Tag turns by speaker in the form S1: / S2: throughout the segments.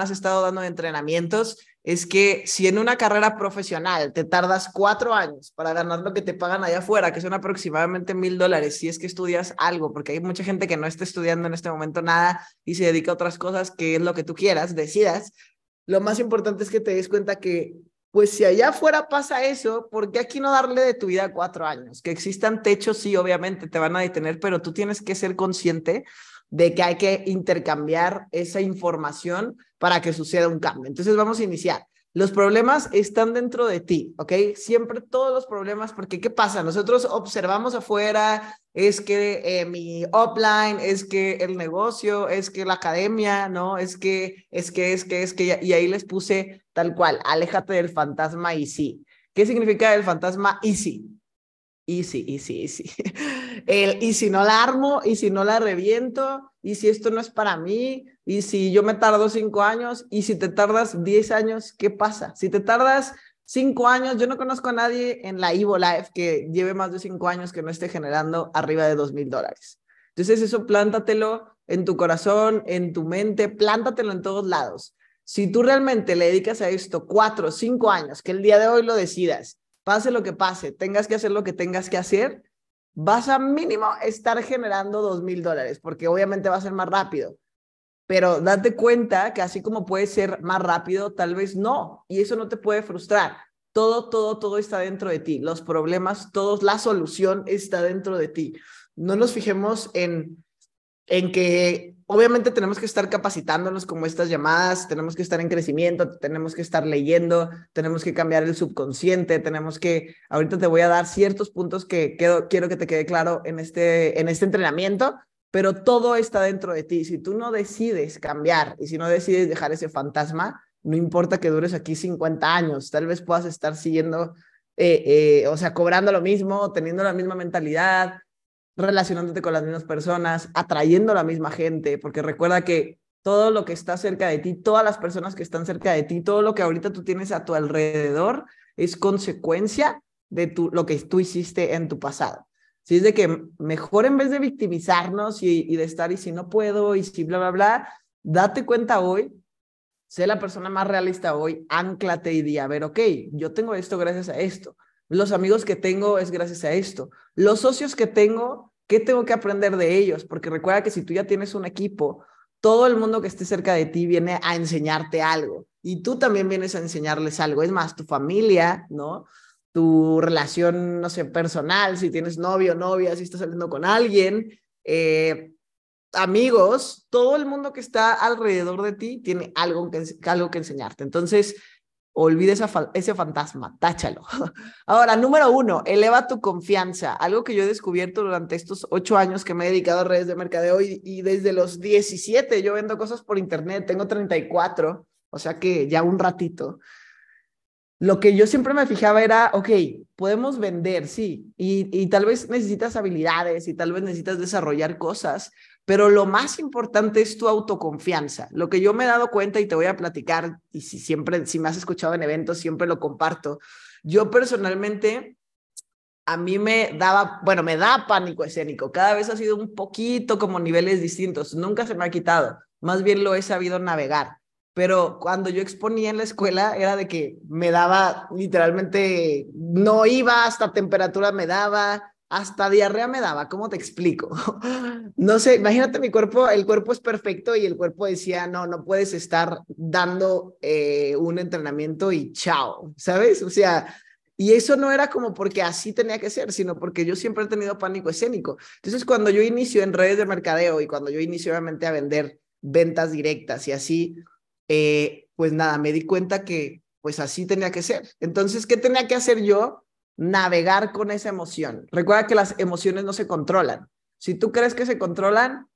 S1: has estado dando entrenamientos es que si en una carrera profesional te tardas cuatro años para ganar lo que te pagan allá afuera, que son aproximadamente mil dólares, si es que estudias algo, porque hay mucha gente que no está estudiando en este momento nada y se dedica a otras cosas, que es lo que tú quieras, decidas, lo más importante es que te des cuenta que, pues si allá afuera pasa eso, ¿por qué aquí no darle de tu vida cuatro años? Que existan techos, sí, obviamente te van a detener, pero tú tienes que ser consciente de que hay que intercambiar esa información para que suceda un cambio. Entonces vamos a iniciar. Los problemas están dentro de ti, ¿ok? Siempre todos los problemas, porque ¿qué pasa? Nosotros observamos afuera, es que eh, mi offline, es que el negocio, es que la academia, ¿no? Es que, es que, es que, es que, y ahí les puse tal cual, aléjate del fantasma y sí. ¿Qué significa el fantasma easy? Easy, easy, easy. El, y si no la armo, y si no la reviento, y si esto no es para mí, y si yo me tardo cinco años, y si te tardas diez años, ¿qué pasa? Si te tardas cinco años, yo no conozco a nadie en la Evo Life que lleve más de cinco años que no esté generando arriba de dos mil dólares. Entonces eso plántatelo en tu corazón, en tu mente, plántatelo en todos lados. Si tú realmente le dedicas a esto cuatro, cinco años, que el día de hoy lo decidas, pase lo que pase, tengas que hacer lo que tengas que hacer, vas a mínimo estar generando dos mil dólares, porque obviamente va a ser más rápido. Pero date cuenta que así como puede ser más rápido, tal vez no, y eso no te puede frustrar. Todo, todo, todo está dentro de ti. Los problemas, todos, la solución está dentro de ti. No nos fijemos en, en que obviamente tenemos que estar capacitándonos como estas llamadas, tenemos que estar en crecimiento, tenemos que estar leyendo, tenemos que cambiar el subconsciente, tenemos que, ahorita te voy a dar ciertos puntos que quiero, que te quede claro en este, en este entrenamiento, pero todo está dentro de ti. Si tú no decides cambiar y si no decides dejar ese fantasma, no importa que dures aquí 50 años, tal vez puedas estar siguiendo, eh, eh, o sea, cobrando lo mismo, teniendo la misma mentalidad, relacionándote con las mismas personas, atrayendo a la misma gente, porque recuerda que todo lo que está cerca de ti, todas las personas que están cerca de ti, todo lo que ahorita tú tienes a tu alrededor es consecuencia de tu, lo que tú hiciste en tu pasado. Si es de que mejor en vez de victimizarnos y, de estar y si no puedo y si bla, bla, bla, date cuenta hoy, sé la persona más realista hoy, anclate y di, a ver, ok, yo tengo esto gracias a esto. Los amigos que tengo es gracias a esto. Los socios que tengo, ¿qué tengo que aprender de ellos? Porque recuerda que si tú ya tienes un equipo, todo el mundo que esté cerca de ti viene a enseñarte algo y tú también vienes a enseñarles algo. Es más, tu familia, ¿no? Tu relación, no sé, personal, si tienes novio, novia, si estás saliendo con alguien, eh, amigos, todo el mundo que está alrededor de ti tiene algo que, algo que enseñarte. Entonces, Olvide ese fantasma, táchalo. Ahora, número uno, eleva tu confianza. Algo que yo he descubierto durante estos ocho años que me he dedicado a redes de mercadeo y, y desde los 17 yo vendo cosas por internet, tengo 34, o sea que ya un ratito. Lo que yo siempre me fijaba era, ok, podemos vender, sí, y, y tal vez necesitas habilidades y tal vez necesitas desarrollar cosas, pero lo más importante es tu autoconfianza. Lo que yo me he dado cuenta y te voy a platicar, y si siempre, si me has escuchado en eventos, siempre lo comparto. Yo personalmente, a mí me daba, bueno, me da pánico escénico. Cada vez ha sido un poquito como niveles distintos. Nunca se me ha quitado. Más bien lo he sabido navegar. Pero cuando yo exponía en la escuela era de que me daba literalmente, no iba hasta temperatura, me daba, hasta diarrea me daba, ¿cómo te explico? No sé, imagínate mi cuerpo, el cuerpo es perfecto y el cuerpo decía, no, no puedes estar dando eh, un entrenamiento y chao, ¿sabes? O sea, y eso no era como porque así tenía que ser, sino porque yo siempre he tenido pánico escénico. Entonces, cuando yo inicio en redes de mercadeo y cuando yo inicio obviamente a vender ventas directas y así, eh, pues nada, me di cuenta que pues así tenía que ser. Entonces, ¿qué tenía que hacer yo? Navegar con esa emoción. Recuerda que las emociones no se controlan. Si tú crees que se controlan,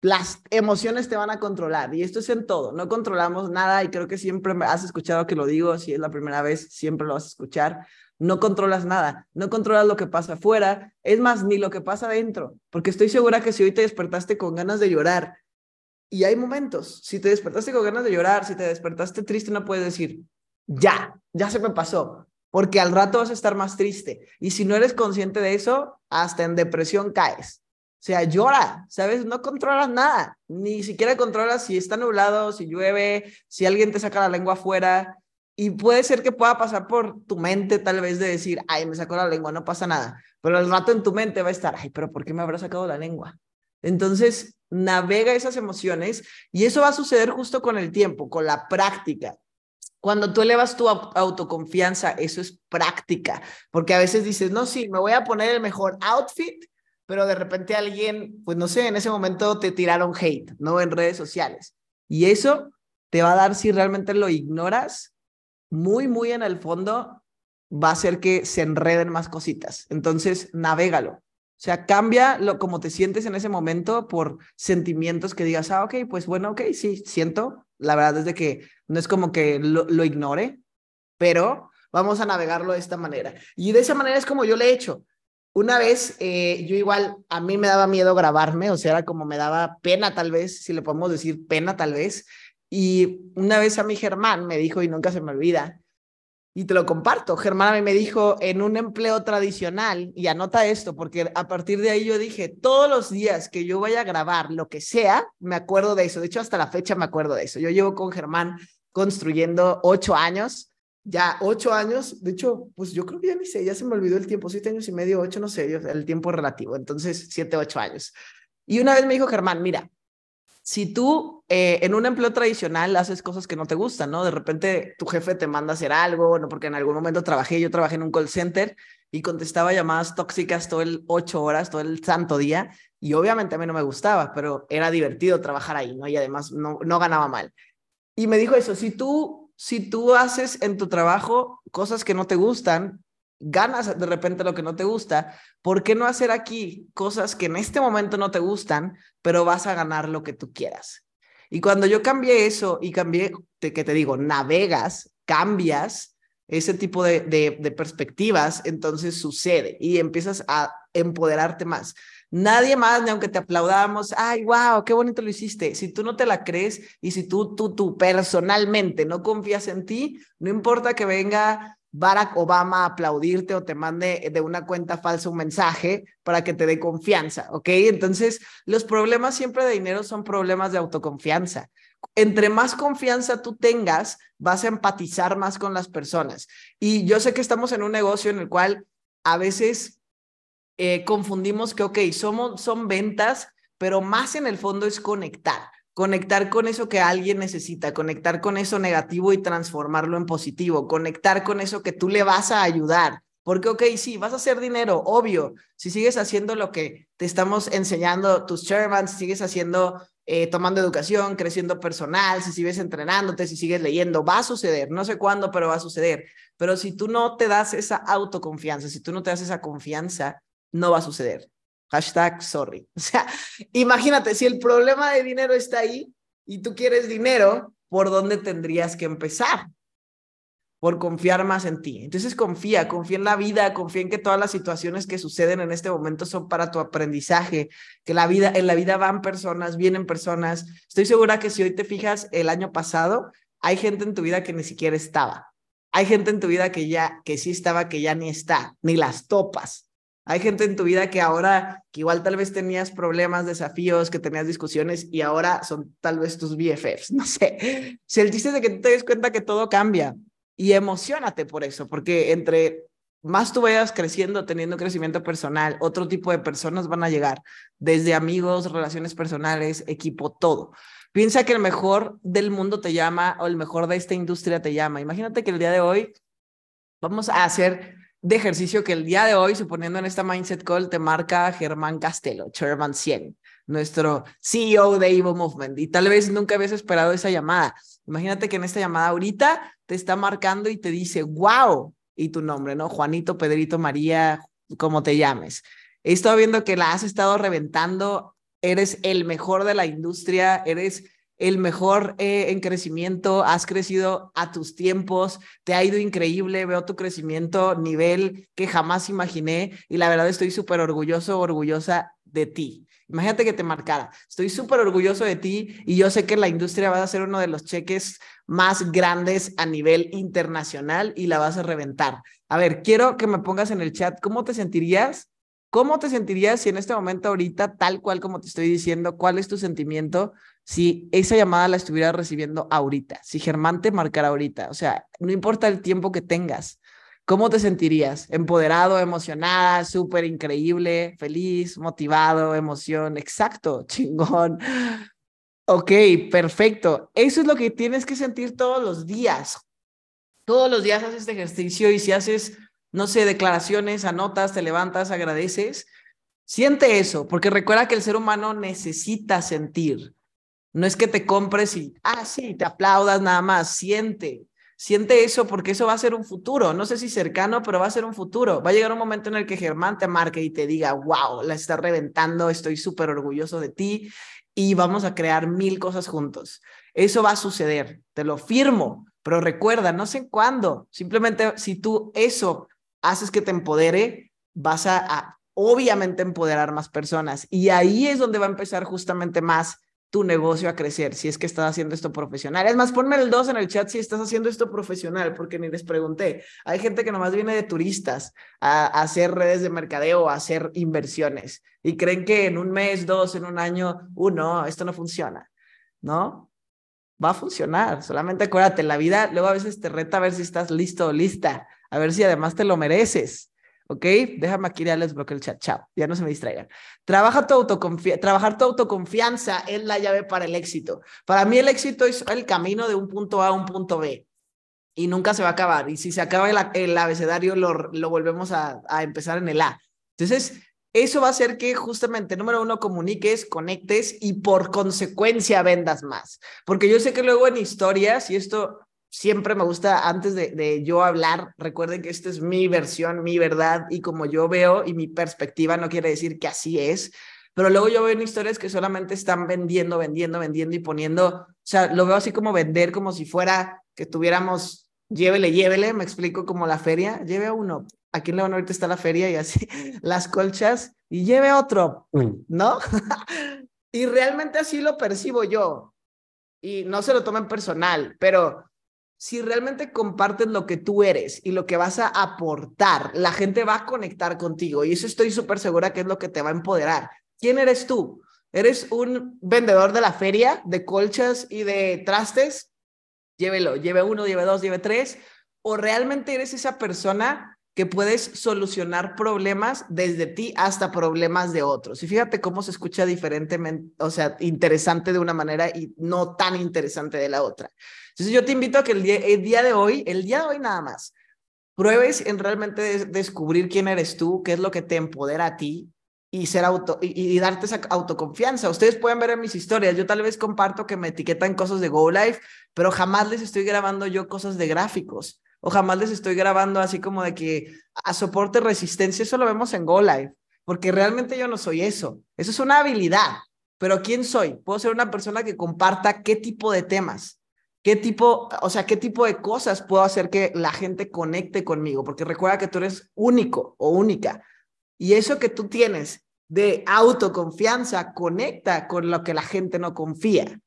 S1: las emociones te van a controlar. Y esto es en todo. No controlamos nada y creo que siempre has escuchado que lo digo. Si es la primera vez, siempre lo vas a escuchar. No controlas nada. No controlas lo que pasa afuera. Es más, ni lo que pasa adentro. Porque estoy segura que si hoy te despertaste con ganas de llorar, y hay momentos, si te despertaste con ganas de llorar, si te despertaste triste, no puedes decir, ya, ya se me pasó porque al rato vas a estar más triste. Y si no eres consciente de eso, hasta en depresión caes. sea, llora, ¿sabes? No controlas nada, ni siquiera controlas si está nublado, si llueve, si alguien te saca la lengua afuera. Y puede ser que pueda pasar por tu mente tal vez de decir, ay, me sacó la lengua, no pasa nada. Pero el rato en tu mente va a estar, ay, pero ¿por qué me habrá sacado la lengua? Entonces, navega esas emociones y eso va a suceder justo con el tiempo, con la práctica. Cuando tú elevas tu autoconfianza, eso es práctica, porque a veces dices, no, sí, me voy a poner el mejor outfit pero de repente alguien, pues no sé, en ese momento te tiraron hate, ¿no? En redes sociales. Y eso te va a dar, si realmente lo ignoras, muy, muy en el fondo, va a hacer que se enreden más cositas. Entonces, navégalo. Sea, cambia lo, como te sientes en ese momento por sentimientos que digas, ah, ok, pues bueno, ok, sí, siento. La verdad es que no es como que lo, lo ignore, pero vamos a navegarlo de esta manera. Y de esa manera es como yo le he hecho. Una vez, eh, yo igual, a mí me daba miedo grabarme, o sea, era como me daba pena tal vez, si le podemos decir pena tal vez. Y una vez a mi Germán me dijo, y nunca se me olvida, y te lo comparto, Germán a mí me dijo, en un empleo tradicional, y anota esto, porque a partir de ahí yo dije, todos los días que yo vaya a grabar lo que sea, me acuerdo de eso. De hecho, hasta la fecha me acuerdo de eso. Yo llevo con Germán construyendo ocho años ya ocho años, de hecho, pues yo creo que ya ni sé, ya se me olvidó el tiempo, siete años y medio, ocho, no sé, el tiempo relativo, entonces siete, ocho años. Y una vez me dijo Germán, mira, si tú eh, en un empleo tradicional haces cosas que no te gustan, ¿no? De repente tu jefe te manda a hacer algo, ¿no? Porque en algún momento trabajé, yo trabajé en un call center y contestaba llamadas tóxicas todo el ocho horas, todo el santo día, y obviamente a mí no me gustaba, pero era divertido trabajar ahí, ¿no? Y además no, no ganaba mal. Y me dijo eso, si tú si tú haces en tu trabajo cosas que no te gustan, ganas de repente lo que no te gusta, ¿por qué no hacer aquí cosas que en este momento no te gustan, pero vas a ganar lo que tú quieras? Y cuando yo cambié eso y cambié, que te digo, navegas, cambias ese tipo de, de perspectivas, entonces sucede y empiezas a empoderarte más. Nadie más, ni aunque te aplaudamos, ay, wow, qué bonito lo hiciste. Si tú no te la crees y si tú, tú, tú personalmente no confías en ti, no importa que venga Barack Obama aplaudirte o te mande de una cuenta falsa un mensaje para que te dé confianza, ¿ok? Entonces, los problemas siempre de dinero son problemas de autoconfianza. Entre más confianza tú tengas, vas a empatizar más con las personas. Y yo sé que estamos en un negocio en el cual a veces eh, confundimos que, ok, somos, son ventas, pero más en el fondo es conectar. Conectar con eso que alguien necesita, conectar con eso negativo y transformarlo en positivo, conectar con eso que tú le vas a ayudar. Porque, ok, sí, vas a hacer dinero, obvio. Si sigues haciendo lo que te estamos enseñando tus chairmans, si sigues haciendo, eh, tomando educación, creciendo personal, si sigues entrenándote, si sigues leyendo, va a suceder. No sé cuándo, pero va a suceder. Pero si tú no te das esa autoconfianza, si tú no te das esa confianza, no va a suceder. Hashtag sorry. O sea, imagínate, si el problema de dinero está ahí y tú quieres dinero, ¿por dónde tendrías que empezar? Por confiar más en ti. Entonces confía, confía en la vida, confía en que todas las situaciones que suceden en este momento son para tu aprendizaje, que la vida, en la vida van personas, vienen personas. Estoy segura que si hoy te fijas el año pasado, hay gente en tu vida que ni siquiera estaba. Hay gente en tu vida que ya, que sí estaba, que ya ni está, ni las topas. Hay gente en tu vida que ahora, que igual tal vez tenías problemas, desafíos, que tenías discusiones y ahora son tal vez tus BFFs, no sé. Si el chiste es de que te des cuenta que todo cambia y emocionate por eso, porque entre más tú vayas creciendo, teniendo crecimiento personal, otro tipo de personas van a llegar, desde amigos, relaciones personales, equipo, todo. Piensa que el mejor del mundo te llama o el mejor de esta industria te llama. Imagínate que el día de hoy vamos a hacer de ejercicio que el día de hoy, suponiendo en esta Mindset Call, te marca Germán Castelo, Chairman 100, nuestro CEO de Evo Movement. Y tal vez nunca habías esperado esa llamada. Imagínate que en esta llamada ahorita te está marcando y te dice, wow, y tu nombre, ¿no? Juanito, Pedrito, María, como te llames. He estado viendo que la has estado reventando, eres el mejor de la industria, eres el mejor eh, en crecimiento, has crecido a tus tiempos, te ha ido increíble, veo tu crecimiento nivel que jamás imaginé y la verdad estoy súper orgulloso, orgullosa de ti. Imagínate que te marcara, estoy súper orgulloso de ti y yo sé que la industria va a ser uno de los cheques más grandes a nivel internacional y la vas a reventar. A ver, quiero que me pongas en el chat cómo te sentirías ¿Cómo te sentirías si en este momento ahorita, tal cual como te estoy diciendo, cuál es tu sentimiento si esa llamada la estuvieras recibiendo ahorita? Si Germán te marcara ahorita, o sea, no importa el tiempo que tengas, ¿cómo te sentirías? ¿Empoderado, emocionada, súper increíble, feliz, motivado, emoción? Exacto, chingón. Ok, perfecto. Eso es lo que tienes que sentir todos los días. Todos los días haces este ejercicio y si haces no sé, declaraciones, anotas, te levantas, agradeces. Siente eso, porque recuerda que el ser humano necesita sentir. No es que te compres y, ah, sí, te aplaudas nada más. Siente, siente eso porque eso va a ser un futuro. No sé si cercano, pero va a ser un futuro. Va a llegar un momento en el que Germán te marque y te diga, wow, la estás reventando, estoy súper orgulloso de ti y vamos a crear mil cosas juntos. Eso va a suceder, te lo firmo, pero recuerda, no sé cuándo, simplemente si tú eso haces que te empodere, vas a, obviamente empoderar más personas. Y ahí es donde va a empezar justamente más tu negocio a crecer, si es que estás haciendo esto profesional. Es más, ponme el 2 en el chat si estás haciendo esto profesional, porque ni les pregunté. Hay gente que nomás viene de turistas a, a, hacer redes de mercadeo, a hacer inversiones, y creen que en un mes, dos, en un año, uno, esto no funciona, ¿no? Va a funcionar, solamente acuérdate, la vida luego a veces te reta a ver si estás listo o lista a ver si además te lo mereces. ¿Ok? Déjame aquí ya les bloqueo el chat. Chao. Ya no se me distraigan. Trabaja tu trabajar tu autoconfianza es la llave para el éxito. Para mí el éxito es el camino de un punto A a un punto B. Y nunca se va a acabar. Y si se acaba el, abecedario, lo, volvemos a, a empezar en el A. Entonces, eso va a hacer que justamente, número uno, comuniques, conectes y por consecuencia vendas más. Porque yo sé que luego en historias, y esto siempre me gusta, antes de, yo hablar, recuerden que esta es mi versión, mi verdad y como yo veo y mi perspectiva no quiere decir que así es, pero luego yo veo historias que solamente están vendiendo, vendiendo, vendiendo y poniendo, o sea, lo veo así como vender como si fuera que tuviéramos, llévele, llévele, me explico como la feria, lleve a uno, aquí en León ahorita está la feria y así, las colchas y lleve otro, mm. ¿no? y realmente así lo percibo yo. Y no se lo tomen personal, pero si realmente compartes lo que tú eres y lo que vas a aportar, la gente va a conectar contigo y eso estoy súper segura que es lo que te va a empoderar. ¿Quién eres tú? ¿Eres un vendedor de la feria de colchas y de trastes? Llévelo, lleve uno, lleve dos, lleve tres. ¿O realmente eres esa persona que puedes solucionar problemas desde ti hasta problemas de otros? Y fíjate cómo se escucha diferentemente, o sea, interesante de una manera y no tan interesante de la otra. Entonces yo te invito a que el día, de hoy, el día de hoy nada más, pruebes en realmente descubrir quién eres tú, qué es lo que te empodera a ti y ser auto y, darte esa autoconfianza. Ustedes pueden ver en mis historias, yo tal vez comparto que me etiquetan cosas de Go Life, pero jamás les estoy grabando yo cosas de gráficos o jamás les estoy grabando así como de que a soporte resistencia, eso lo vemos en Go Life, porque realmente yo no soy eso. Eso es una habilidad, pero ¿quién soy? Puedo ser una persona que comparta qué tipo de temas ¿Qué tipo, o sea, qué tipo de cosas puedo hacer que la gente conecte conmigo? Porque recuerda que tú eres único o única. Y eso que tú tienes de autoconfianza conecta con lo que la gente no confía.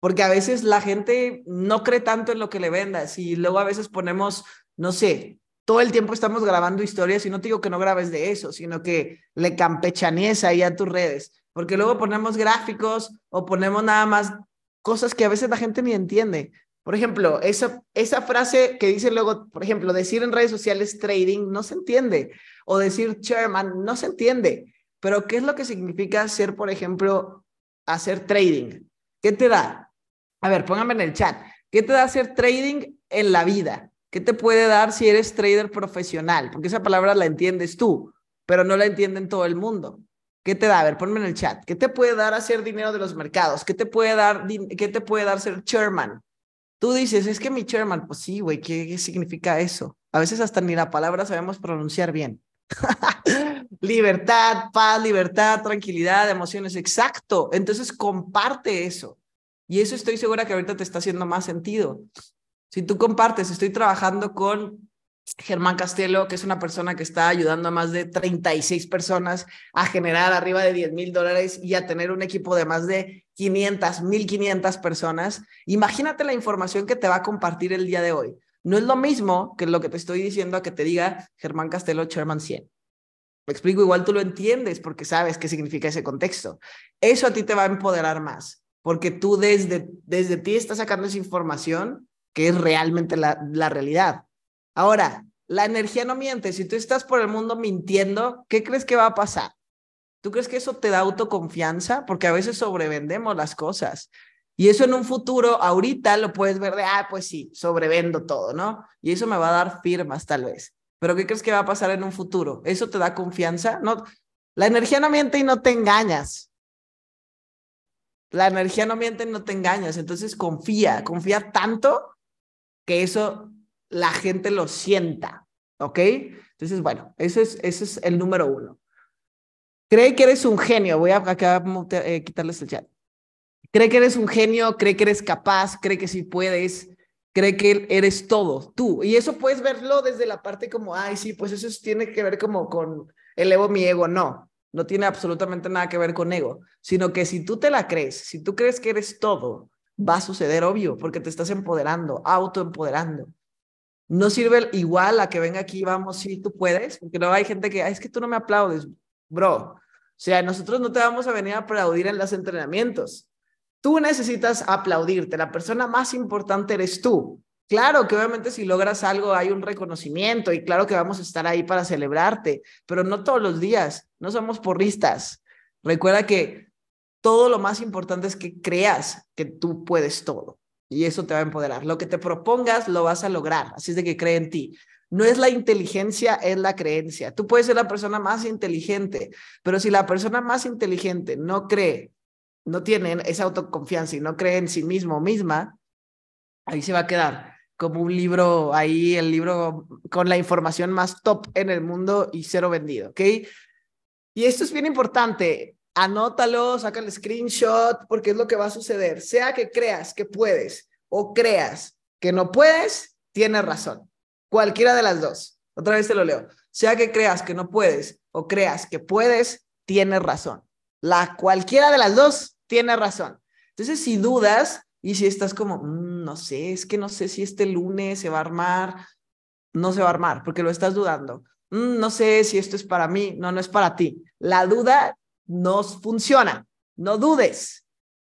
S1: Porque a veces la gente no cree tanto en lo que le vendas y luego a veces ponemos, no sé, todo el tiempo estamos grabando historias y no te digo que no grabes de eso, sino que le campechanees ahí a tus redes. Porque luego ponemos gráficos o ponemos nada más cosas que a veces la gente ni entiende. Por ejemplo, esa, esa frase que dice luego, por ejemplo, decir en redes sociales trading no se entiende, o decir chairman no se entiende, pero ¿qué es lo que significa hacer, por ejemplo, hacer trading? ¿Qué te da? A ver, póngame en el chat, ¿qué te da hacer trading en la vida? ¿Qué te puede dar si eres trader profesional? Porque esa palabra la entiendes tú, pero no la entienden todo el mundo. ¿Qué te da? A ver, ponme en el chat. ¿Qué te puede dar hacer dinero de los mercados? ¿Qué te puede dar, qué te puede dar ser chairman? Tú dices, es que mi chairman, pues sí, güey, ¿qué, significa eso? A veces hasta ni la palabra sabemos pronunciar bien. libertad, paz, libertad, tranquilidad, emociones, exacto. Entonces comparte eso. Y eso estoy segura que ahorita te está haciendo más sentido. Si tú compartes, estoy trabajando con Germán Castelo, que es una persona que está ayudando a más de 36 personas a generar arriba de 10 mil dólares y a tener un equipo de más de 500, 1500 personas. Imagínate la información que te va a compartir el día de hoy. No es lo mismo que lo que te estoy diciendo a que te diga Germán Castelo, Chairman 100. Me explico, igual tú lo entiendes porque sabes qué significa ese contexto. Eso a ti te va a empoderar más, porque tú desde, desde ti estás sacando esa información que es realmente la, la realidad. Ahora, la energía no miente. Si tú estás por el mundo mintiendo, ¿qué crees que va a pasar? ¿Tú crees que eso te da autoconfianza? Porque a veces sobrevendemos las cosas. Y eso en un futuro, ahorita lo puedes ver de, ah, pues sí, sobrevendo todo, ¿no? Y eso me va a dar firmas tal vez. Pero ¿qué crees que va a pasar en un futuro? ¿Eso te da confianza? No, la energía no miente y no te engañas. La energía no miente no te engañas. Entonces confía, confía tanto que eso la gente lo sienta. ¿Ok? Entonces, bueno, ese es, ese es el número uno. Cree que eres un genio. Voy a eh, quitarles el chat. Cree que eres un genio, cree que eres capaz, cree que sí puedes, cree que eres todo, tú. Y eso puedes verlo desde la parte como, ay, sí, pues eso tiene que ver como con elevo mi ego. No, no tiene absolutamente nada que ver con ego, sino que si tú te la crees, si tú crees que eres todo, va a suceder obvio, porque te estás empoderando, autoempoderando. No sirve igual a que venga aquí, vamos, sí, tú puedes, porque no hay gente que, es que tú no me aplaudes, bro. O sea, nosotros no te vamos a venir a aplaudir en los entrenamientos. Tú necesitas aplaudirte. La persona más importante eres tú. Claro que obviamente si logras algo hay un reconocimiento y claro que vamos a estar ahí para celebrarte, pero no todos los días, no somos porristas. Recuerda que todo lo más importante es que creas que tú puedes todo y eso te va a empoderar. Lo que te propongas lo vas a lograr, así es de que cree en ti. No es la inteligencia, es la creencia. Tú puedes ser la persona más inteligente, pero si la persona más inteligente no cree no tienen esa autoconfianza y no creen en sí mismo misma, ahí se va a quedar como un libro, ahí el libro con la información más top en el mundo y cero vendido, ¿ok? Y esto es bien importante, anótalo, saca el screenshot, porque es lo que va a suceder. Sea que creas que puedes o creas que no puedes, tienes razón. Cualquiera de las dos. Otra vez te lo leo. Sea que creas que no puedes o creas que puedes, tienes razón. La cualquiera de las dos tiene razón. Entonces, si dudas y si estás como, mm, no sé, es que no sé si este lunes se va a armar, no se va a armar porque lo estás dudando. Mm, no sé si esto es para mí, no, no es para ti. La duda no funciona. No dudes.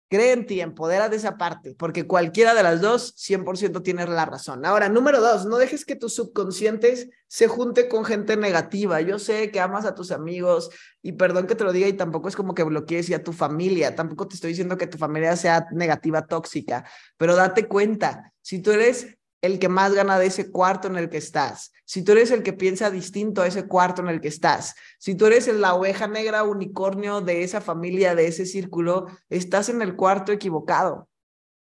S1: Cree en ti, empodera de esa parte, porque cualquiera de las dos 100% tiene la razón. Ahora, número dos, no dejes que tus subconscientes se junte con gente negativa. Yo sé que amas a tus amigos y perdón que te lo diga y tampoco es como que bloquees y a tu familia, tampoco te estoy diciendo que tu familia sea negativa, tóxica, pero date cuenta, si tú eres el que más gana de ese cuarto en el que estás, si tú eres el que piensa distinto a ese cuarto en el que estás, si tú eres la oveja negra unicornio de esa familia, de ese círculo, estás en el cuarto equivocado.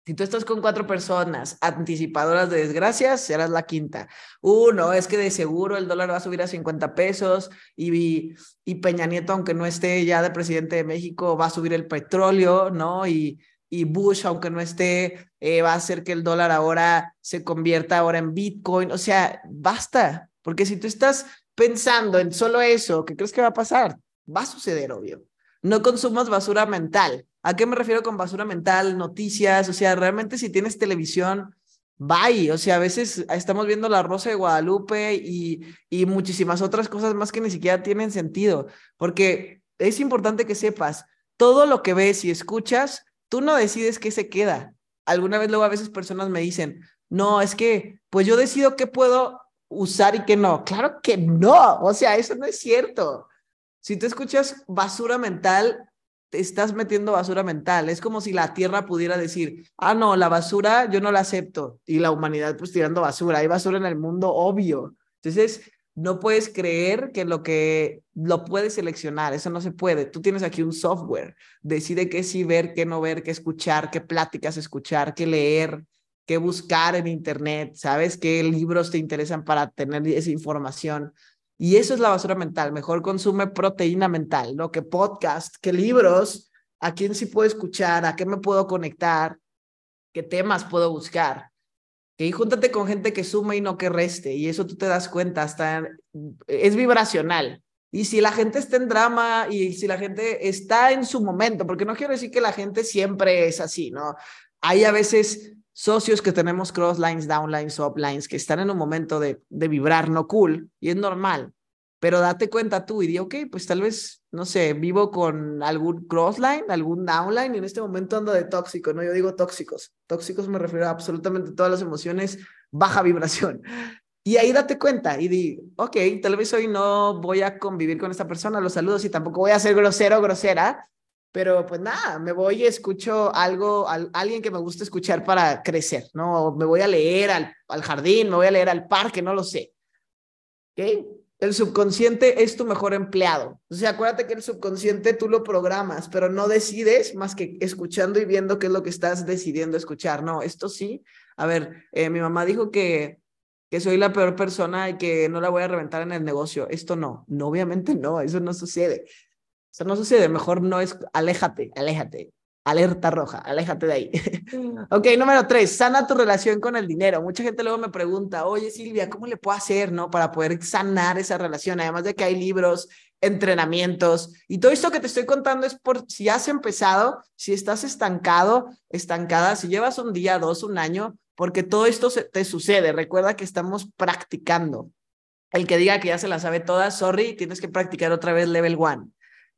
S1: Si tú estás con cuatro personas anticipadoras de desgracias, serás la quinta. Uno, es que de seguro el dólar va a subir a 50 pesos y, y Peña Nieto, aunque no esté ya de presidente de México, va a subir el petróleo, ¿no? Y, y Bush, aunque no esté, eh, va a hacer que el dólar ahora se convierta ahora en Bitcoin. O sea, basta, porque si tú estás pensando en solo eso, ¿qué crees que va a pasar? Va a suceder, obvio. No consumas basura mental. ¿A qué me refiero con basura mental? Noticias, o sea, realmente si tienes televisión, bye. O sea, a veces estamos viendo La Rosa de Guadalupe y, y muchísimas otras cosas más que ni siquiera tienen sentido, porque es importante que sepas, todo lo que ves y escuchas Tú no decides qué se queda. Alguna vez luego a veces personas me dicen, no, es que pues yo decido qué puedo usar y qué no. Claro que no, o sea, eso no es cierto. Si tú escuchas basura mental, te estás metiendo basura mental. Es como si la Tierra pudiera decir, ah, no, la basura yo no la acepto. Y la humanidad pues tirando basura. Hay basura en el mundo, obvio. Entonces, no puedes creer que lo que lo puedes seleccionar, eso no se puede. Tú tienes aquí un software, decide qué sí ver, qué no ver, qué escuchar, qué pláticas escuchar, qué leer, qué buscar en internet, sabes qué libros te interesan para tener esa información. Y eso es la basura mental. Mejor consume proteína mental, ¿no? Que podcast, que libros, a quién sí puedo escuchar, a qué me puedo conectar, qué temas puedo buscar. Y júntate con gente que sume y no que reste, y eso tú te das cuenta, hasta es vibracional. Y si la gente está en drama y si la gente está en su momento, porque no quiero decir que la gente siempre es así, ¿no? Hay a veces socios que tenemos crosslines, downlines, uplines, que están en un momento de, de vibrar no cool, y es normal. Pero date cuenta tú y di, ok, pues tal vez, no sé, vivo con algún crossline, algún downline y en este momento ando de tóxico, ¿no? Yo digo tóxicos. Tóxicos me refiero a absolutamente todas las emociones, baja vibración. Y ahí date cuenta y di, ok, tal vez hoy no voy a convivir con esta persona, los saludos y tampoco voy a ser grosero grosera, pero pues nada, me voy y escucho algo, a alguien que me gusta escuchar para crecer, ¿no? Me voy a leer al, al jardín, me voy a leer al parque, no lo sé. ¿Ok? El subconsciente es tu mejor empleado. O sea, acuérdate que el subconsciente tú lo programas, pero no decides más que escuchando y viendo qué es lo que estás decidiendo escuchar. No, esto sí. A ver, eh, mi mamá dijo que, que soy la peor persona y que no la voy a reventar en el negocio. Esto no, no, obviamente no, eso no sucede. Eso no sucede. Mejor no es, aléjate, aléjate. Alerta roja, aléjate de ahí. ok, número tres, sana tu relación con el dinero. Mucha gente luego me pregunta, oye Silvia, ¿cómo le puedo hacer, no? Para poder sanar esa relación. Además de que hay libros, entrenamientos y todo esto que te estoy contando es por si has empezado, si estás estancado, estancada, si llevas un día, dos, un año, porque todo esto te sucede. Recuerda que estamos practicando. El que diga que ya se la sabe toda, sorry, tienes que practicar otra vez level one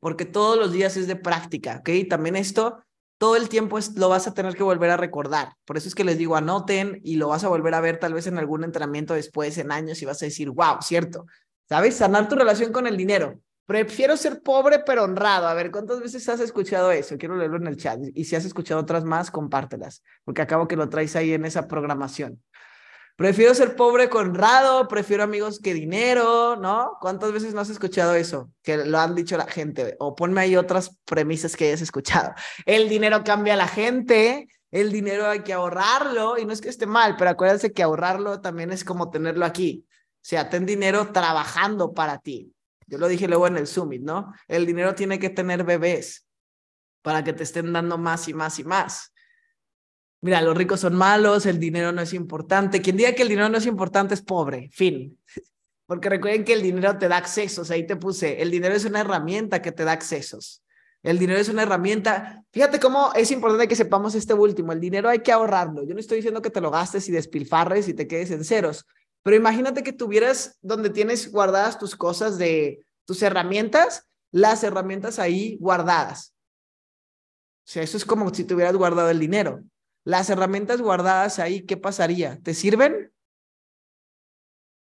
S1: porque todos los días es de práctica, ¿ok? También esto todo el tiempo es, lo vas a tener que volver a recordar. Por eso es que les digo, anoten y lo vas a volver a ver tal vez en algún entrenamiento después, en años, y vas a decir, wow, cierto. ¿Sabes? Sanar tu relación con el dinero. Prefiero ser pobre pero honrado. A ver, ¿cuántas veces has escuchado eso? Quiero leerlo en el chat. Y si has escuchado otras más, compártelas, porque acabo que lo traes ahí en esa programación. Prefiero ser pobre con honrado, prefiero amigos que dinero, ¿no? ¿Cuántas veces no has escuchado eso? Que lo han dicho la gente. O ponme ahí otras premisas que hayas escuchado. El dinero cambia a la gente, el dinero hay que ahorrarlo, y no es que esté mal, pero acuérdense que ahorrarlo también es como tenerlo aquí. O sea, ten dinero trabajando para ti. Yo lo dije luego en el Summit, ¿no? El dinero tiene que tener bebés para que te estén dando más y más y más mira, los ricos son malos, el dinero no es importante. Quien diga que el dinero no es importante es pobre, fin. Porque recuerden que el dinero te da accesos, ahí te puse, el dinero es una herramienta que te da accesos. El dinero es una herramienta. Fíjate cómo es importante que sepamos este último. El dinero hay que ahorrarlo. Yo no estoy diciendo que te lo gastes y despilfarres y te quedes en ceros, pero imagínate que tuvieras donde tienes guardadas tus cosas de tus herramientas, las herramientas ahí guardadas. O sea, eso es como si tuvieras guardado el dinero. Las herramientas guardadas ahí, ¿qué pasaría? ¿Te sirven?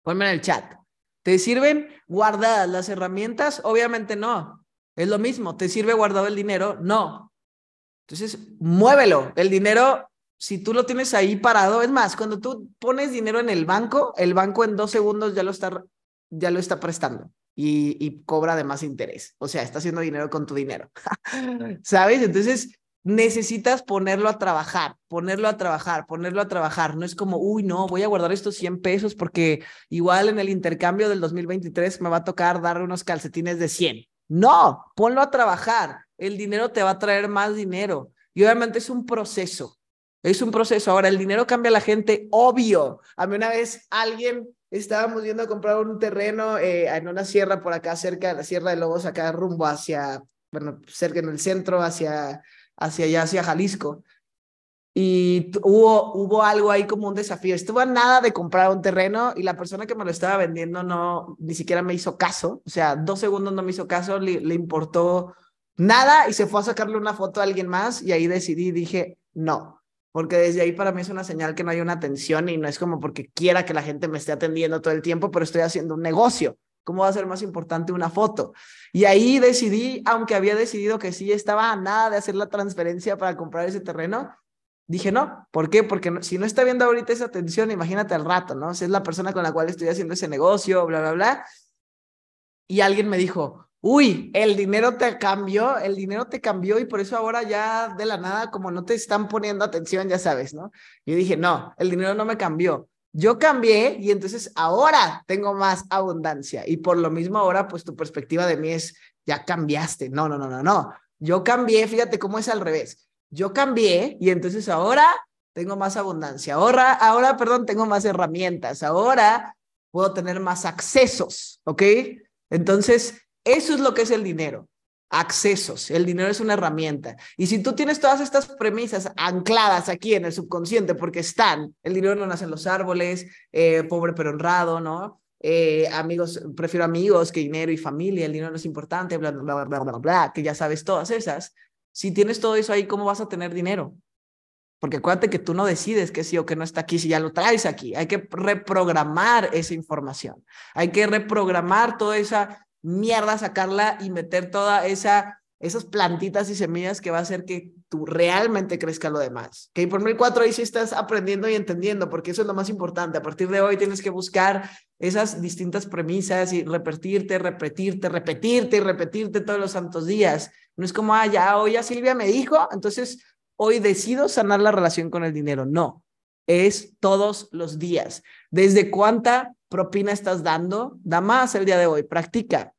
S1: Ponme en el chat. ¿Te sirven guardadas las herramientas? Obviamente no. Es lo mismo. ¿Te sirve guardado el dinero? No. Entonces, muévelo. El dinero, si tú lo tienes ahí parado, es más, cuando tú pones dinero en el banco, el banco en dos segundos ya lo está, ya lo está prestando y, y cobra de más interés. O sea, está haciendo dinero con tu dinero. ¿Sabes? Entonces, necesitas ponerlo a trabajar, ponerlo a trabajar, ponerlo a trabajar. No es como, uy, no, voy a guardar estos 100 pesos porque igual en el intercambio del 2023 me va a tocar dar unos calcetines de 100. No, ponlo a trabajar. El dinero te va a traer más dinero. Y obviamente es un proceso. Es un proceso. Ahora, el dinero cambia a la gente, obvio. A mí una vez alguien, estábamos yendo a comprar un terreno eh, en una sierra por acá, cerca de la Sierra de Lobos, acá rumbo hacia, bueno, cerca en el centro, hacia hacia allá, hacia Jalisco. Y hubo, hubo algo ahí como un desafío. Estuvo a nada de comprar un terreno y la persona que me lo estaba vendiendo no, ni siquiera me hizo caso. O sea, dos segundos no me hizo caso, le, le importó nada y se fue a sacarle una foto a alguien más y ahí decidí, dije, no, porque desde ahí para mí es una señal que no hay una atención y no es como porque quiera que la gente me esté atendiendo todo el tiempo, pero estoy haciendo un negocio. ¿Cómo va a ser más importante una foto? Y ahí decidí, aunque había decidido que sí estaba a nada de hacer la transferencia para comprar ese terreno, dije no. ¿Por qué? Porque si no está viendo ahorita esa atención, imagínate al rato, ¿no? Si es la persona con la cual estoy haciendo ese negocio, bla, bla, bla. Y alguien me dijo, uy, el dinero te cambió, el dinero te cambió y por eso ahora ya de la nada, como no te están poniendo atención, ya sabes, ¿no? Yo dije, no, el dinero no me cambió yo cambié y entonces ahora tengo más abundancia y por lo mismo ahora pues tu perspectiva de mí es, ya cambiaste. No, no, no, no, no. Yo cambié, fíjate cómo es al revés. Yo cambié y entonces ahora tengo más abundancia. Ahora, ahora, perdón, tengo más herramientas. Ahora puedo tener más accesos, ¿ok? Entonces, eso es lo que es el dinero accesos. El dinero es una herramienta. Y si tú tienes todas estas premisas ancladas aquí en el subconsciente, porque están, el dinero no nace en los árboles, eh, pobre pero honrado, ¿no? eh, amigos, prefiero amigos que dinero y familia, el dinero no es importante, bla, bla, bla, bla, bla, bla, que ya sabes todas esas. Si tienes todo eso ahí, ¿cómo vas a tener dinero? Porque acuérdate que tú no decides que sí o que no está aquí si ya lo traes aquí. Hay que reprogramar esa información. Hay que reprogramar toda esa mierda, sacarla y meter toda esa esas plantitas y semillas que va a hacer que tú realmente crezca lo demás. Que por mil cuatro ahí sí estás aprendiendo y entendiendo, porque eso es lo más importante. A partir de hoy tienes que buscar esas distintas premisas y repetirte, repetirte, repetirte y repetirte todos los santos días. No es como, ah, ya hoy ya Silvia me dijo, entonces hoy decido sanar la relación con el dinero. No, es todos los días. ¿Desde cuánta propina estás dando? Da más el día de hoy, practica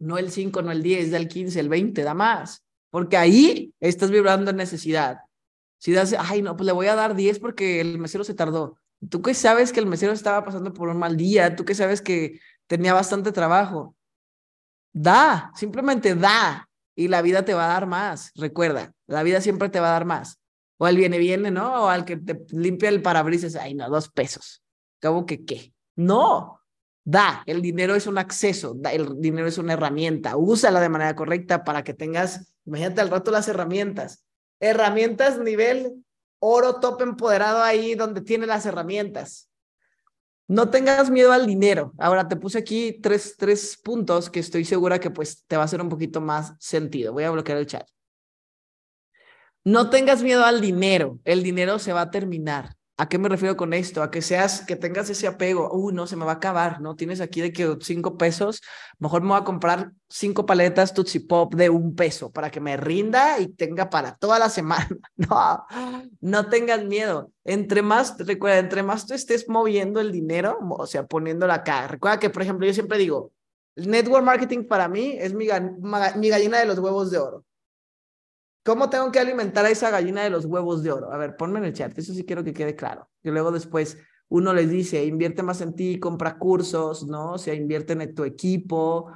S1: no el 5, no el 10, da el 15, el 20, da más, porque ahí estás vibrando en necesidad. Si das, ay, no, pues le voy a dar 10 porque el mesero se tardó. Tú qué sabes que el mesero estaba pasando por un mal día, tú qué sabes que tenía bastante trabajo. Da, simplemente da y la vida te va a dar más. Recuerda, la vida siempre te va a dar más. O al viene, viene, ¿no? O al que te limpia el parabrisas, ay, no, dos pesos. ¿Cómo que qué? No, Da, el dinero es un acceso, el dinero es una herramienta, úsala de manera correcta para que tengas, imagínate al rato las herramientas, herramientas nivel oro top empoderado ahí donde tiene las herramientas. No tengas miedo al dinero. Ahora te puse aquí tres, tres puntos que estoy segura que pues te va a hacer un poquito más sentido. Voy a bloquear el chat. No tengas miedo al dinero. El dinero se va a terminar. ¿A qué me refiero con esto? A que seas, que tengas ese apego. Uy, no, se me va a acabar, ¿no? Tienes aquí de que cinco pesos, mejor me voy a comprar cinco paletas Tootsie Pop de un peso para que me rinda y tenga para toda la semana. No, no tengas miedo. Entre más, recuerda, entre más tú estés moviendo el dinero, o sea, poniéndolo acá. Recuerda que, por ejemplo, yo siempre digo, el network marketing para mí es mi, mi gallina de los huevos de oro. ¿Cómo tengo que alimentar a esa gallina de los huevos de oro? A ver, ponme en el chat, eso sí quiero que quede claro. Que luego después uno les dice, invierte más en ti, compra cursos, ¿no? O sea, invierte en tu equipo,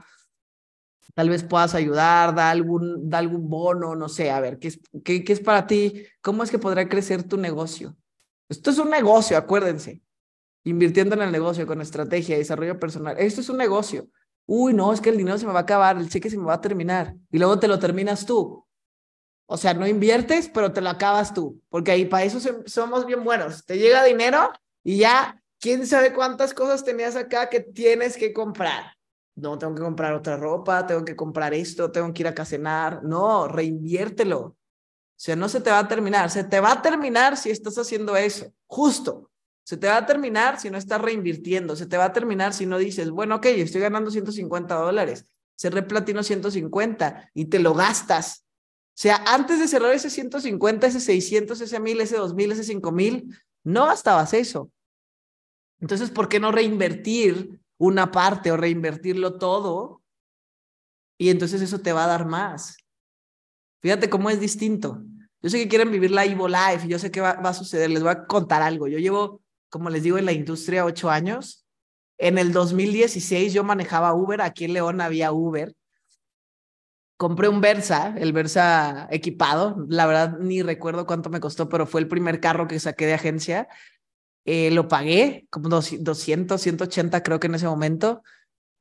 S1: tal vez puedas ayudar, da algún, da algún bono, no sé, a ver, ¿qué es, qué, qué es para ti? ¿Cómo es que podrá crecer tu negocio? Esto es un negocio, acuérdense. Invirtiendo en el negocio con estrategia, desarrollo personal. Esto es un negocio. Uy, no, es que el dinero se me va a acabar, el cheque se me va a terminar. Y luego te lo terminas tú. O sea, no inviertes, pero te lo acabas tú, porque ahí para eso somos bien buenos. Te llega dinero y ya, quién sabe cuántas cosas tenías acá que tienes que comprar. No, tengo que comprar otra ropa, tengo que comprar esto, tengo que ir a cenar. No, reinviértelo. O sea, no se te va a terminar. Se te va a terminar si estás haciendo eso. Justo. Se te va a terminar si no estás reinvirtiendo. Se te va a terminar si no dices, bueno, ok, estoy ganando 150 dólares. Cerré platino 150 y te lo gastas sea, antes de cerrar ese 150, ese 600, ese 1000, ese 2000, ese 5000, no gastabas eso. Entonces, ¿por qué no reinvertir una parte o reinvertirlo todo? Y entonces eso te va a dar más. Fíjate cómo es distinto. Yo sé que quieren vivir la Evo Life, yo sé que va, va, a suceder. Les voy a contar algo. Yo llevo, como les digo, en la industria ocho años. En el 2016 yo manejaba Uber. Aquí en León había Uber compré un Versa, el Versa equipado. La verdad ni recuerdo cuánto me costó, pero fue el primer carro que saqué de agencia. Eh, lo pagué como 200, 180 creo que en ese momento.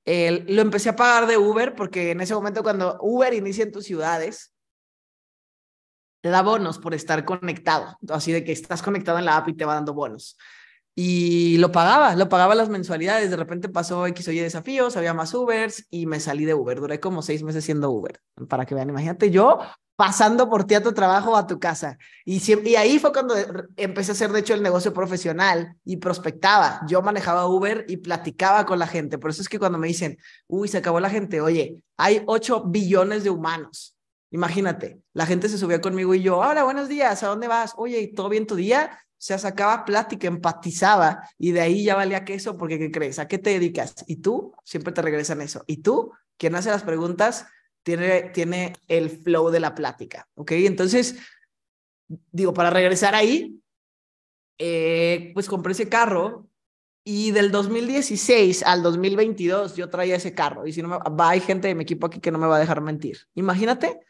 S1: lo empecé a pagar de Uber porque en ese momento cuando Uber inicia en tus ciudades, te da bonos por estar conectado. Así de que estás conectado en la app y te va dando bonos. Y lo pagaba, lo pagaba las mensualidades. De repente pasó X o Y desafíos, había más Ubers y me salí de Uber. Duré como seis meses siendo Uber. Para que vean, imagínate yo pasando por ti a tu trabajo a tu casa. Y, y ahí fue cuando empecé a hacer, de hecho, el negocio profesional y prospectaba. Yo manejaba Uber y platicaba con la gente. Por eso es que cuando me dicen, uy, se acabó la gente, oye, hay 8 billones de humanos. Imagínate, la gente se subía conmigo y yo, hola, buenos días, ¿a dónde vas? Oye, ¿todo bien tu día? Se sacaba plática, empatizaba y de ahí ya valía queso porque ¿qué crees? ¿A qué te dedicas? Y tú siempre te regresan eso. Y tú, quien hace las preguntas, tiene, tiene el flow de la plática, ¿ok? Entonces, digo, para regresar ahí, eh, pues compré ese carro y del 2016 al 2022 yo traía ese carro y si no me, va, hay gente de mi equipo aquí que no me va a dejar mentir. Imagínate,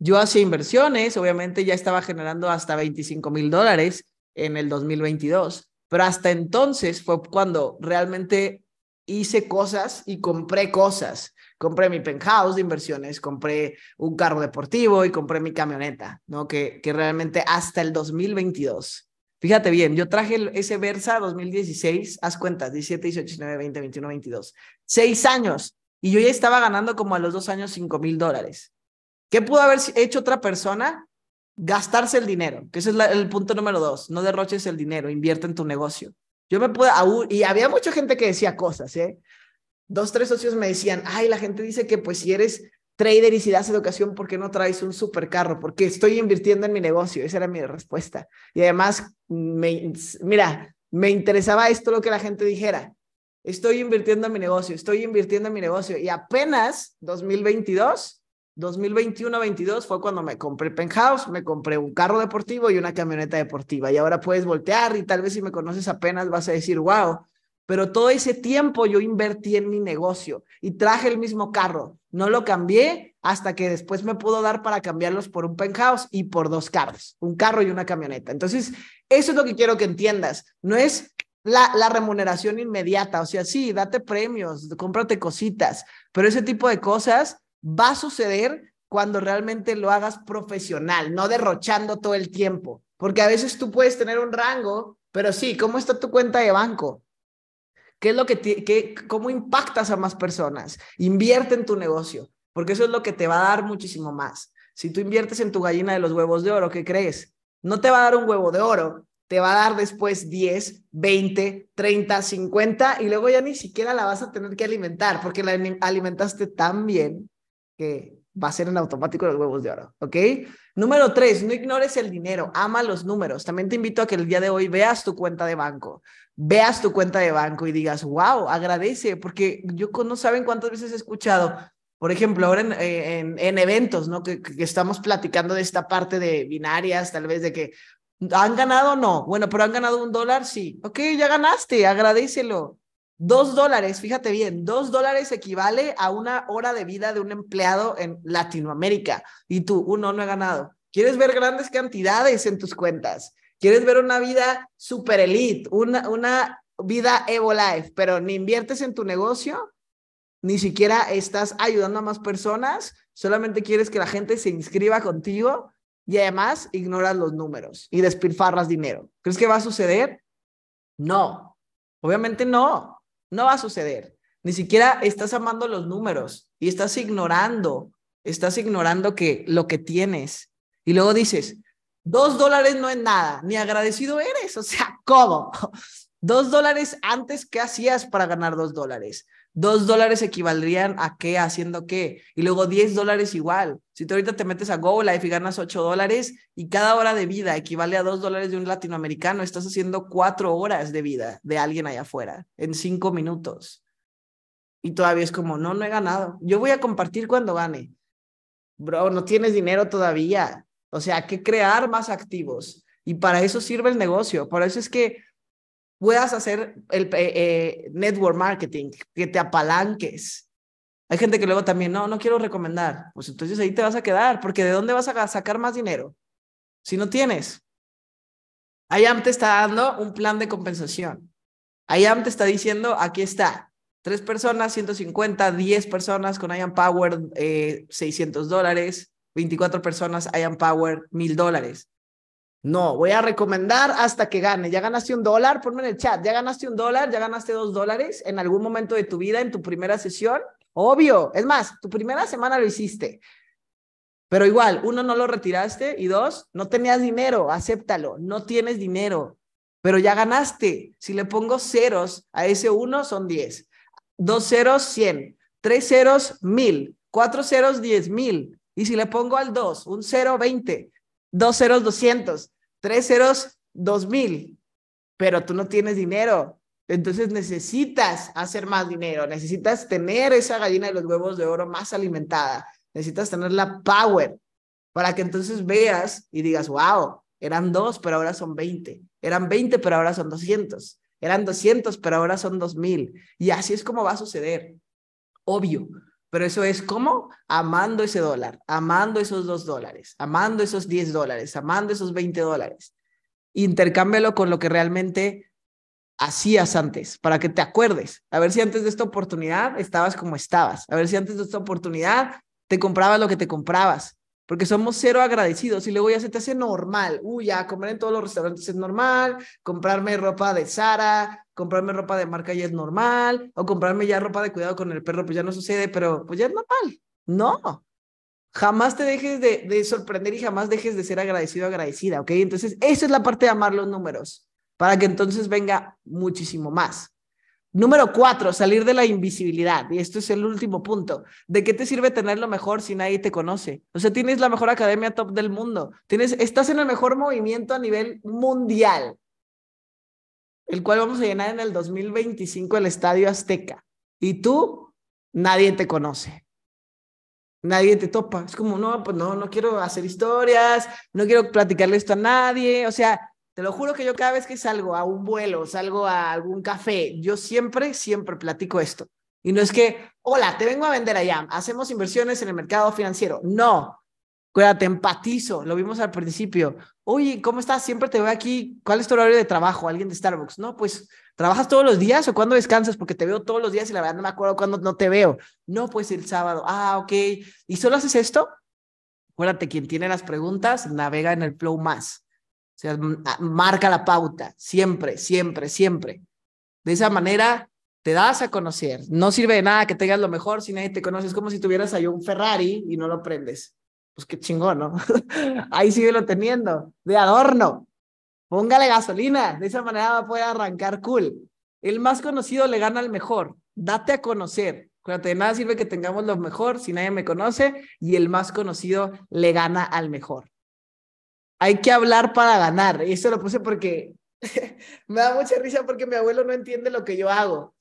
S1: yo hacía inversiones, obviamente ya estaba generando hasta 25 mil dólares en el 2022. Pero hasta entonces fue cuando realmente hice cosas y compré cosas. Compré mi penthouse de inversiones, compré un carro deportivo y compré mi camioneta, ¿no? Que, que realmente hasta el 2022. Fíjate bien, yo traje ese Versa 2016, haz cuentas, 17, 18, 19, 20, 21, 22. Seis años. Y yo ya estaba ganando como a los dos años 5 mil dólares. ¿Qué pudo haber hecho otra persona? Gastarse el dinero, que ese es el punto número dos. No derroches el dinero, invierte en tu negocio. Yo me pude, y había mucha gente que decía cosas, ¿eh? Dos, tres socios me decían, ay, la gente dice que pues si eres trader y si das educación, ¿por qué no traes un supercarro? Porque estoy invirtiendo en mi negocio. Esa era mi respuesta. Y además, mira, me interesaba esto lo que la gente dijera. Estoy invirtiendo en mi negocio, estoy invirtiendo en mi negocio. Y apenas 2022 2021-22 fue cuando me compré penthouse, me compré un carro deportivo y una camioneta deportiva. Y ahora puedes voltear y tal vez si me conoces apenas vas a decir, wow, pero todo ese tiempo yo invertí en mi negocio y traje el mismo carro. No lo cambié hasta que después me pudo dar para cambiarlos por un penthouse y por dos carros, un carro y una camioneta. Entonces, eso es lo que quiero que entiendas. No es la, la remuneración inmediata, o sea, sí, date premios, cómprate cositas, pero ese tipo de cosas va a suceder cuando realmente lo hagas profesional, no derrochando todo el tiempo. Porque a veces tú puedes tener un rango, pero sí, ¿cómo está tu cuenta de banco? ¿Qué es lo que, cómo impactas a más personas? Invierte en tu negocio, porque eso es lo que te va a dar muchísimo más. Si tú inviertes en tu gallina de los huevos de oro, ¿qué crees? No te va a dar un huevo de oro, te va a dar después 10, 20, 30, 50 y luego ya ni siquiera la vas a tener que alimentar porque la alimentaste tan bien que va a ser en automático los huevos de oro, ¿ok? Número tres, no ignores el dinero, ama los números. También te invito a que el día de hoy veas tu cuenta de banco, veas tu cuenta de banco y digas, wow, agradece, porque yo no saben cuántas veces he escuchado, por ejemplo, ahora en, eh, en, eventos, ¿no? Que, que, estamos platicando de esta parte de binarias, tal vez de que han ganado o no. Bueno, pero han ganado un dólar, sí. Ok, ya ganaste, agradecelo. Dos dólares, fíjate bien, dos dólares equivale a una hora de vida de un empleado en Latinoamérica. Y tú, uno, no he ganado. ¿Quieres ver grandes cantidades en tus cuentas? ¿Quieres ver una vida super elite, una, una vida Evo Life, pero ni inviertes en tu negocio, ni siquiera estás ayudando a más personas, solamente quieres que la gente se inscriba contigo y además ignoras los números y despilfarras dinero. ¿Crees que va a suceder? No, obviamente no. No va a suceder. Ni siquiera estás amando los números y estás ignorando, estás ignorando que lo que tienes. Y luego dices, dos dólares no es nada, ni agradecido eres. O sea, ¿cómo? Dos dólares antes, ¿qué hacías para ganar dos dólares? Dos dólares equivaldrían a qué, haciendo qué. Y luego diez dólares igual. Si tú ahorita te metes a GoLife y ganas ocho dólares y cada hora de vida equivale a dos dólares de un latinoamericano, estás haciendo cuatro horas de vida de alguien allá afuera en cinco minutos. Y todavía es como, no, no he ganado. Yo voy a compartir cuando gane. Bro, no tienes dinero todavía. O sea, hay que crear más activos. Y para eso sirve el negocio. Por eso es que puedas hacer el eh, eh, network marketing, que te apalanques. Hay gente que luego también, no, no quiero recomendar. Pues entonces ahí te vas a quedar, porque ¿de dónde vas a sacar más dinero? Si no tienes. IAM te está dando un plan de compensación. IAM te está diciendo, aquí está, tres personas, 150, 10 personas con IAM Power, eh, 600 dólares, 24 personas, IAM Power, 1000 dólares. No, voy a recomendar hasta que gane. ¿Ya ganaste un dólar? Ponme en el chat. ¿Ya ganaste un dólar? ¿Ya ganaste dos dólares en algún momento de tu vida, en tu primera sesión? Obvio. Es más, tu primera semana lo hiciste. Pero igual, uno, no lo retiraste y dos, no tenías dinero. Acéptalo. No tienes dinero, pero ya ganaste. Si le pongo ceros a ese uno, son diez. Dos ceros, cien. Tres ceros, mil. Cuatro ceros, diez mil. Y si le pongo al dos, un cero, veinte. Dos ceros, doscientos tres ceros, dos mil, pero tú no tienes dinero. Entonces necesitas hacer más dinero, necesitas tener esa gallina de los huevos de oro más alimentada, necesitas tener la power para que entonces veas y digas, wow, eran dos, pero ahora son 20, eran 20, pero ahora son 200, eran 200, pero ahora son 2000. Y así es como va a suceder, obvio. Pero eso es como amando ese dólar, amando esos dos dólares, amando esos 10 dólares, amando esos 20 dólares. Intercámbialo con lo que realmente hacías antes, para que te acuerdes. A ver si antes de esta oportunidad estabas como estabas. A ver si antes de esta oportunidad te comprabas lo que te comprabas. Porque somos cero agradecidos y luego ya se te hace normal. Uy, ya comer en todos los restaurantes es normal, comprarme ropa de Sara, comprarme ropa de marca ya es normal, o comprarme ya ropa de cuidado con el perro, pues ya no sucede, pero pues ya es normal. No, jamás te dejes de, de sorprender y jamás dejes de ser agradecido agradecida, ¿ok? Entonces, esa es la parte de amar los números para que entonces venga muchísimo más. Número cuatro, salir de la invisibilidad. Y esto es el último punto. ¿De qué te sirve tener lo mejor si nadie te conoce? O sea, tienes la mejor academia top del mundo. Tienes, estás en el mejor movimiento a nivel mundial, el cual vamos a llenar en el 2025 el Estadio Azteca. Y tú, nadie te conoce. Nadie te topa. Es como, no, pues no, no quiero hacer historias, no quiero platicarle esto a nadie. O sea, te lo juro que yo cada vez que salgo a un vuelo, salgo a algún café, yo siempre, siempre platico esto. Y no es que, hola, te vengo a vender allá, hacemos inversiones en el mercado financiero. No, cuídate, empatizo, lo vimos al principio. Oye, ¿cómo estás? Siempre te veo aquí. ¿Cuál es tu horario de trabajo? Alguien de Starbucks. No, pues, ¿trabajas todos los días o cuándo descansas? Porque te veo todos los días y la verdad no me acuerdo cuándo no te veo. No, pues el sábado. Ah, ok. ¿Y solo haces esto? Acuérdate, quien tiene las preguntas, navega en el flow más. O sea, marca la pauta, siempre, siempre, siempre. De esa manera te das a conocer. No sirve de nada que tengas lo mejor si nadie te conoce. Es como si tuvieras ahí un Ferrari y no lo prendes. Pues qué chingón, ¿no? ahí síguelo teniendo, de adorno. Póngale gasolina. De esa manera va a poder arrancar cool. El más conocido le gana al mejor. Date a conocer. Acuérdate, de nada sirve que tengamos lo mejor si nadie me conoce y el más conocido le gana al mejor hay que hablar para ganar. Y eso lo puse porque me da mucha risa porque mi abuelo no entiende lo que yo hago.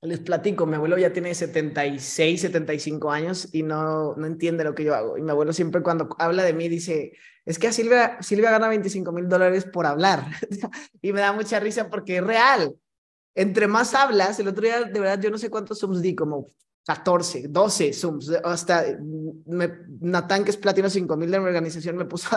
S1: Les platico, mi abuelo ya tiene 76, 75 años y no, no entiende lo que yo hago. Y mi abuelo siempre cuando habla de mí dice, es que a Silvia, Silvia gana 25 mil dólares por hablar. y me da mucha risa porque es real. Entre más hablas, el otro día de verdad yo no sé cuántos Zooms di, como 14, 12 Zooms, hasta me, Natán, que es Platino 5000 de mi organización, me puso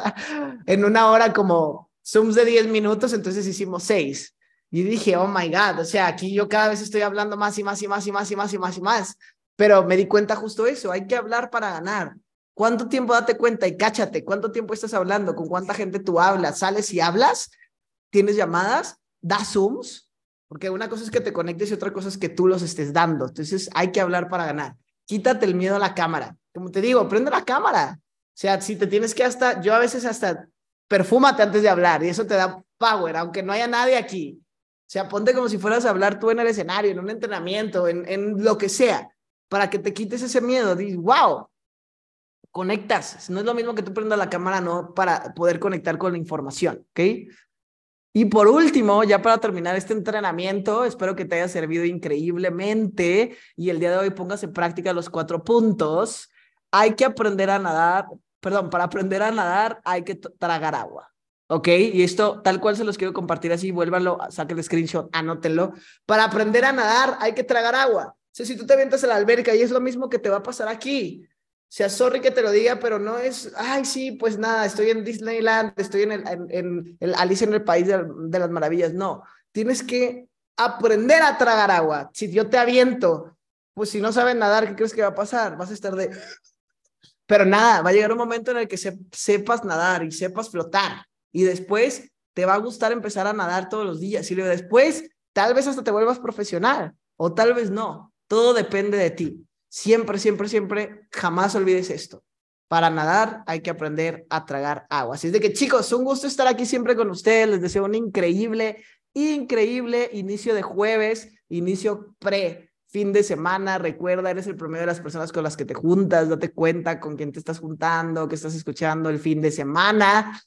S1: en una hora como Zooms de 10 minutos, entonces hicimos 6. Y dije, oh my God, o sea, aquí yo cada vez estoy hablando más y más y más y más y más y más y más. Pero me di cuenta justo eso, hay que hablar para ganar. ¿Cuánto tiempo date cuenta y cáchate? ¿Cuánto tiempo estás hablando? ¿Con cuánta gente tú hablas? ¿Sales y hablas? ¿Tienes llamadas? ¿Das Zooms? Porque una cosa es que te conectes y otra cosa es que tú los estés dando. Entonces hay que hablar para ganar. Quítate el miedo a la cámara. Como te digo, prende la cámara. O sea, si te tienes que hasta, yo a veces hasta perfúmate antes de hablar y eso te da power, aunque no haya nadie aquí. O sea, ponte como si fueras a hablar tú en el escenario, en un entrenamiento, en, lo que sea, para que te quites ese miedo. Dices, wow, conectas. No es lo mismo que tú prendas la cámara, no para poder conectar con la información, ¿ok? Y por último, ya para terminar este entrenamiento, espero que te haya servido increíblemente y el día de hoy pongas en práctica los cuatro puntos. Hay que aprender a nadar, perdón, para aprender a nadar hay que tragar agua. ¿Ok? Y esto tal cual se los quiero compartir así, vuélvanlo, saquen el screenshot, anótenlo. Para aprender a nadar hay que tragar agua. O sea, si tú te avientas a la alberca y es lo mismo que te va a pasar aquí sea, sorry que te lo diga, pero no es, ay, sí, pues nada, estoy en Disneyland, estoy en, el, en, el Alice en el País de, de, las Maravillas. No, tienes que aprender a tragar agua. Si yo te aviento, pues si no sabes nadar, ¿qué crees que va a pasar? Vas a estar de... Pero nada, va a llegar un momento en el que sepas nadar y sepas flotar. Y después te va a gustar empezar a nadar todos los días. Y después, tal vez hasta te vuelvas profesional o tal vez no. Todo depende de ti. Siempre, siempre, siempre, jamás olvides esto. Para nadar hay que aprender a tragar agua. Así es de que chicos, un gusto estar aquí siempre con ustedes. Les deseo un increíble, increíble inicio de jueves, inicio pre fin de semana. Recuerda, eres el promedio de las personas con las que te juntas. Date cuenta con quién te estás juntando, que estás escuchando el fin de semana.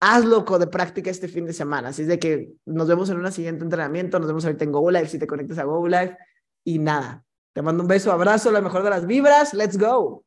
S1: Hazlo de práctica este fin de semana. Así es de que nos vemos en un siguiente entrenamiento. Nos vemos ahorita en Go Live si te conectas a Go Live. Y nada, te mando un beso, abrazo, la mejor de las vibras. Let's go.